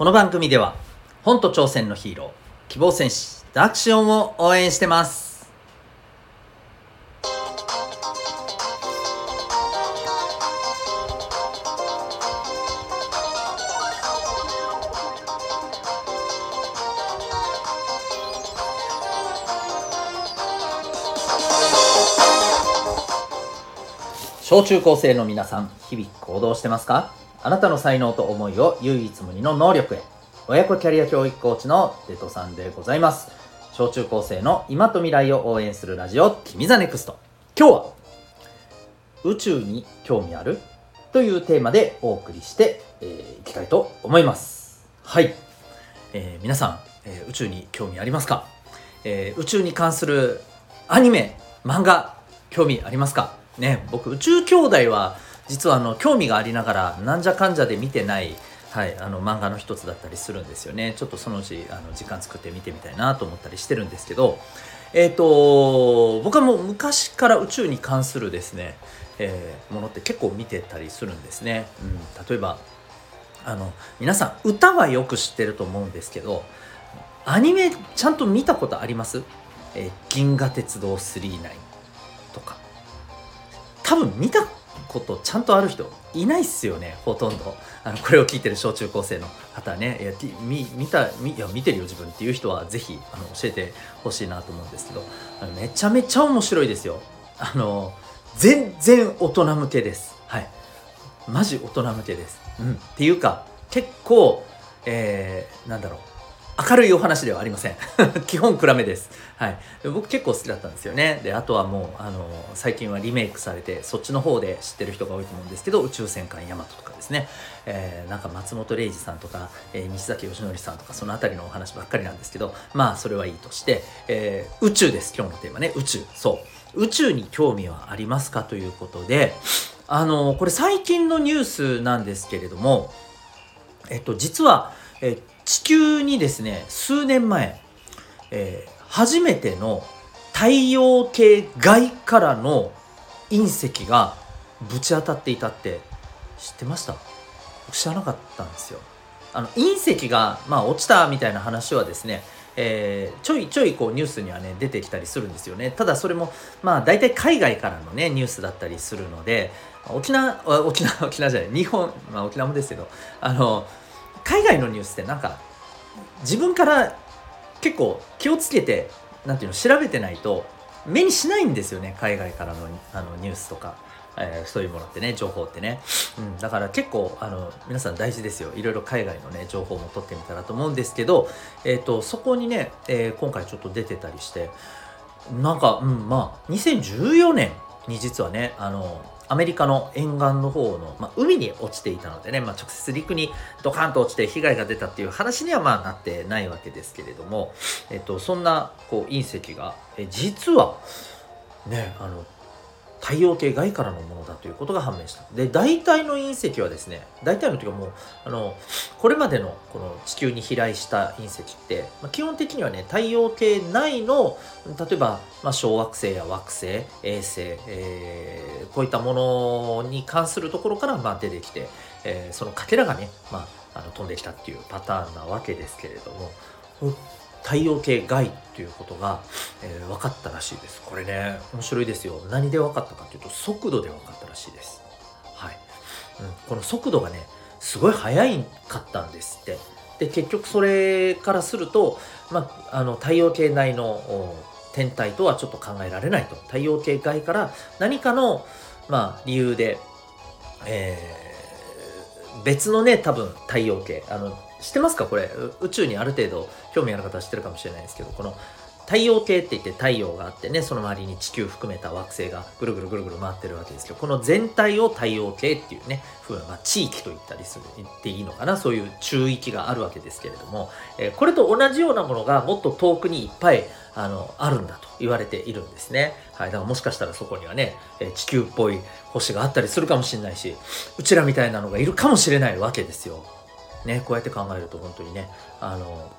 この番組では本と挑戦のヒーロー希望戦士ダクシオンを応援してます。小中高生の皆さん日々行動してますか？あなたの才能と思いを唯一無二の能力へ。親子キャリア教育コーチのデトさんでございます。小中高生の今と未来を応援するラジオ君 the NEXT。今日は宇宙に興味あるというテーマでお送りしてい、えー、きたいと思います。はい、えー、皆さん、えー、宇宙に興味ありますか、えー、宇宙に関するアニメ漫画興味ありますか？ね僕宇宙兄弟は実はあの興味がありながらなんじゃかんじゃで見てないはい、あの漫画の一つだったりするんですよね。ちょっとそのうちあの時間作って見てみたいなと思ったりしてるんですけどえっ、ー、と僕はもう昔から宇宙に関するですね、えー、ものって結構見てたりするんですね、うん、例えばあの皆さん歌はよく知ってると思うんですけどアニメちゃんと見たことあります、えー、銀河鉄道999とか。多分見たことちゃんとある人いないっすよねほとんど。あのこれを聞いてる小中高生の方ね。いや見見た見いや見てるよ自分っていう人は是非あの教えてほしいなと思うんですけどあのめちゃめちゃ面白いですよ。あの全然大人向けです。はい。マジ大人向けです。うん。っていうか結構えー、なんだろう。明るいお話ではありません。基本暗めです、はい、僕結構好きだったんですよね。であとはもうあの最近はリメイクされてそっちの方で知ってる人が多いと思うんですけど宇宙戦艦ヤマトとかですね、えー、なんか松本零士さんとか、えー、西崎義則さんとかその辺りのお話ばっかりなんですけどまあそれはいいとして、えー、宇宙です。今日のテーマね。宇宙。そう。宇宙に興味はありますかということであのこれ最近のニュースなんですけれどもえっと実はえ地球にですね数年前、えー、初めての太陽系外からの隕石がぶち当たっていたって知ってました？僕知らなかったんですよ。あの隕石が、まあ、落ちたみたいな話はですねえー、ちょいちょいこうニュースにはね出てきたりするんですよね。ただそれもまあ大体海外からのねニュースだったりするので沖縄沖縄沖縄じゃない日本まあ沖縄もですけどあの海外のニュースってなんか自分から結構気をつけてなんていうの調べてないと目にしないんですよね海外からのあのニュースとか、えー、そういうものってね情報ってね、うん、だから結構あの皆さん大事ですよ。いろいろ海外のね情報も取ってみたらと思うんですけど、えーと、そこにね、えー、今回ちょっと出てたりして。なんか、うん、まあ2014年に実はねあのアメリカの沿岸の方の、まあ、海に落ちていたのでね、まあ、直接陸にドカンと落ちて被害が出たっていう話にはまあなってないわけですけれども、えっと、そんなこう隕石がえ実はねあの太陽系外からのものだということが判明した。で、大体の隕石はですね、大体のというかもう、あの、これまでのこの地球に飛来した隕石って、まあ、基本的にはね、太陽系内の、例えば、まあ、小惑星や惑星、衛星、えー、こういったものに関するところから、まあ、出てきて、えー、そのかけらがね、まあ、あの飛んできたっていうパターンなわけですけれども、太陽系外ということが、えー、分かったらしいです。これね、面白いですよ。何で分かったかというと、速度で分かったらしいです。はい。うん、この速度がね、すごい速いかったんですって。で、結局それからすると、まあ、あの、太陽系内の天体とはちょっと考えられないと。太陽系外から何かの、まあ、理由で、えー、別のね、多分太陽系、あの、知ってますか？これ宇宙にある程度興味ある方は知ってるかもしれないですけどこの太陽系って言って太陽があってねその周りに地球含めた惑星がぐるぐるぐるぐる回ってるわけですけどこの全体を太陽系っていうねふうな、まあ、地域と言ったりする言っていいのかな？そういう中域があるわけですけれども、えー、これと同じようなものがもっと遠くにいっぱいあのあるんだと言われているんですね。はい、だからもしかしたらそこにはね、え地球っぽい星があったりするかもしれないしうちらみたいなのがいるかもしれないわけですよ。ね、こうやって考えると本当にねあの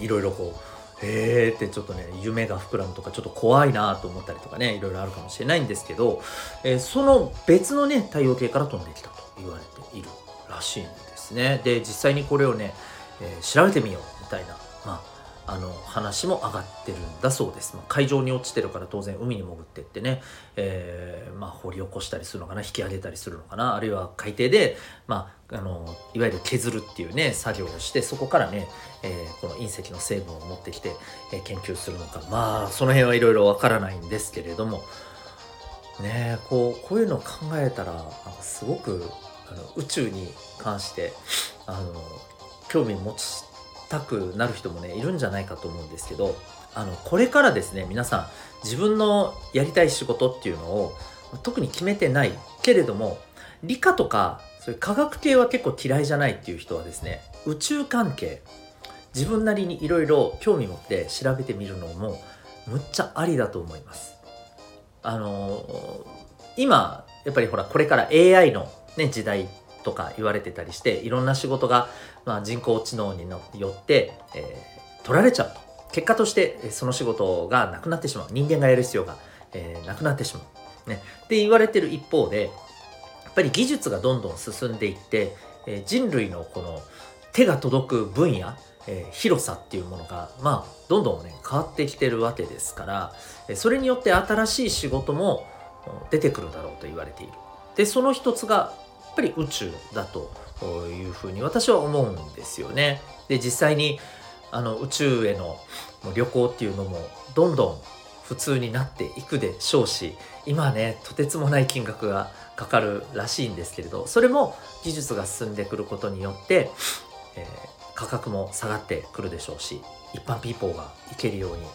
いろいろこうへーってちょっとね夢が膨らむとかちょっと怖いなと思ったりとかねいろいろあるかもしれないんですけど、えー、その別のね太陽系から飛んできたと言われているらしいんですですね。で実際にこれをね、えー、調べてみようみたいなまああの話も上がってるんだそうです、まあ、海上に落ちてるから当然海に潜ってってね、えー、まあ、掘り起こしたりするのかな引き上げたりするのかなあるいは海底で、まあ、あのいわゆる削るっていうね作業をしてそこからね、えー、この隕石の成分を持ってきて、えー、研究するのか。まあその辺はいろいろわからないんですけれども。ねこうこういうのを考えたらなんかすごくあの宇宙に関してあの興味持ちたくなる人もねいるんじゃないかと思うんですけどあのこれからですね皆さん自分のやりたい仕事っていうのを特に決めてないけれども理科とかそういう科学系は結構嫌いじゃないっていう人はですね宇宙関係自分なりにいろいろ興味持って調べてみるのもむっちゃありだと思います。あのー、今やっぱりほらこれから AI の、ね、時代とか言われてたりしていろんな仕事が、まあ、人工知能によって、えー、取られちゃうと。結果としてその仕事がなくなってしまう。人間がやる必要が、えー、なくなってしまう、ね、って言われてる一方でやっぱり技術がどんどん進んでいって、えー、人類のこの手が届く分野えー、広さっていうものが、まあ、どんどんね、変わってきてるわけですから、それによって新しい仕事も出てくるだろうと言われている。で、その一つがぱり宇宙だというふうに私は思うんですよね。で実際にあの宇宙への旅行っていうのもどんどん普通になっていくでしょうし今ねとてつもない金額がかかるらしいんですけれどそれも技術が進んでくることによって、えー、価格も下がってくるでしょうし一般ピーポーが行けるように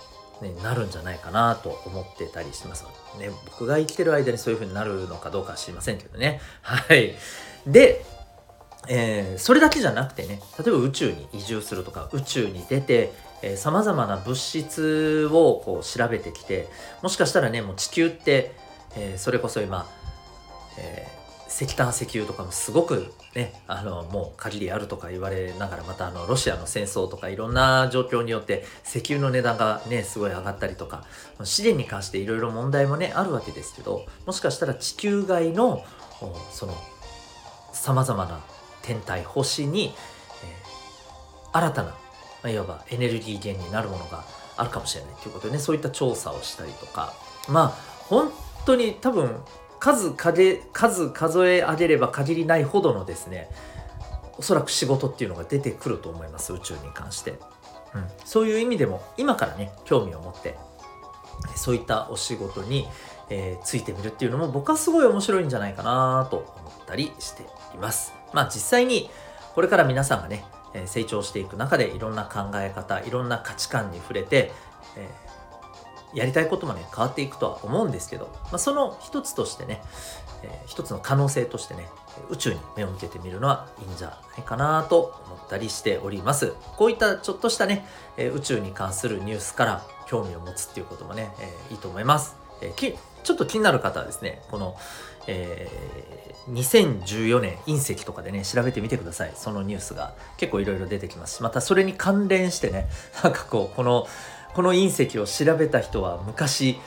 ね、なるんじゃないかなと思ってたりします。ね、僕が生きてる間にそういう風になるのかどうかは知りませんけどね。はい。で、えー、それだけじゃなくてね、例えば宇宙に移住するとか、宇宙に出て、さまざまな物質をこう調べてきて、もしかしたらね、もう地球って、えー、それこそ今、えー石炭石油とかもすごくねあのもう限りあるとか言われながらまたあのロシアの戦争とかいろんな状況によって石油の値段がねすごい上がったりとか資源に関していろいろ問題もねあるわけですけどもしかしたら地球外のそのさまざまな天体星に、えー、新たな、ま、いわばエネルギー源になるものがあるかもしれないということでねそういった調査をしたりとか。まあ本当に多分数数数え上げれば限りないほどのですねおそらく仕事っていうのが出てくると思います宇宙に関して、うん、そういう意味でも今からね興味を持ってそういったお仕事に、えー、ついてみるっていうのも僕はすごい面白いんじゃないかなと思ったりしています。まあ実際にこれから皆さんがね成長していく中でいろんな考え方いろんな価値観に触れて、えーやりたいこともね変わっていくとは思うんですけど、まあ、その一つとしてね、えー、一つの可能性としてね宇宙に目を向けてみるのはいいんじゃないかなと思ったりしております。こういったちょっとしたね、えー、宇宙に関するニュースから興味を持つっていうこともね、えー、いいと思います、えー、ちょっと気になる方はですねこの、えー、2014年隕石とかでね調べてみてください。そのニュースが結構いろいろ出てきますしまたそれに関連してねなんかこうこのこの隕石を調べた人は昔、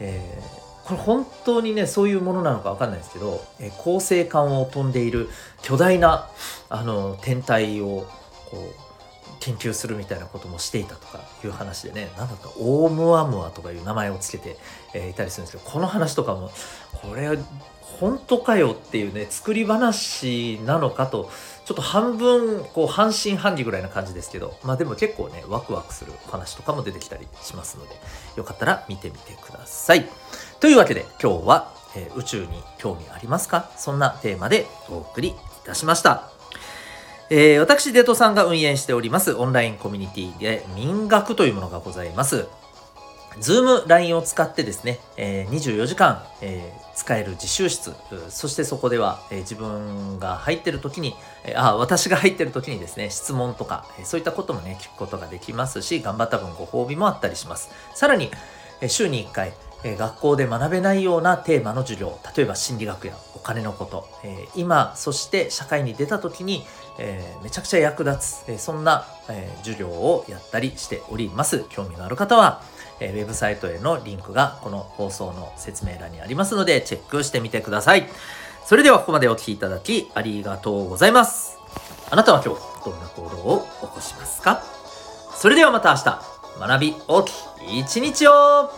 えー、これ本当にねそういうものなのか分かんないですけど、えー、恒星間を飛んでいる巨大なあの天体をこう研究するみたいなこともしていたとかいう話でね何だったオームアムアとかいう名前をつけて、えー、いたりするんですけどこの話とかもこれ本当かよっていうね作り話なのかとちょっと半分こう半信半疑ぐらいな感じですけどまあでも結構ねワクワクするお話とかも出てきたりしますのでよかったら見てみてください。というわけで今日は、えー、宇宙に興味ありますかそんなテーマでお送りいたしました。えー、私、デトさんが運営しておりますオンラインコミュニティで民学というものがございます。ズーム LINE を使ってですね、え、24時間、え、使える自習室、そしてそこでは、え、自分が入ってる時に、えあ、私が入ってる時にですね、質問とか、えそういったこともね、聞くことができますし、頑張った分ご褒美もあったりします。さらに、え週に1回、え学校で学べないようなテーマの授業、例えば心理学や金のこと、え今、そして社会に出た時に、えめちゃくちゃ役立つ、えそんな、え授業をやったりしております。興味のある方は、えウェブサイトへのリンクがこの放送の説明欄にありますのでチェックしてみてください。それではここまでお聴きいただきありがとうございます。あなたは今日どんな行動を起こしますか？それではまた明日学び大きい一日を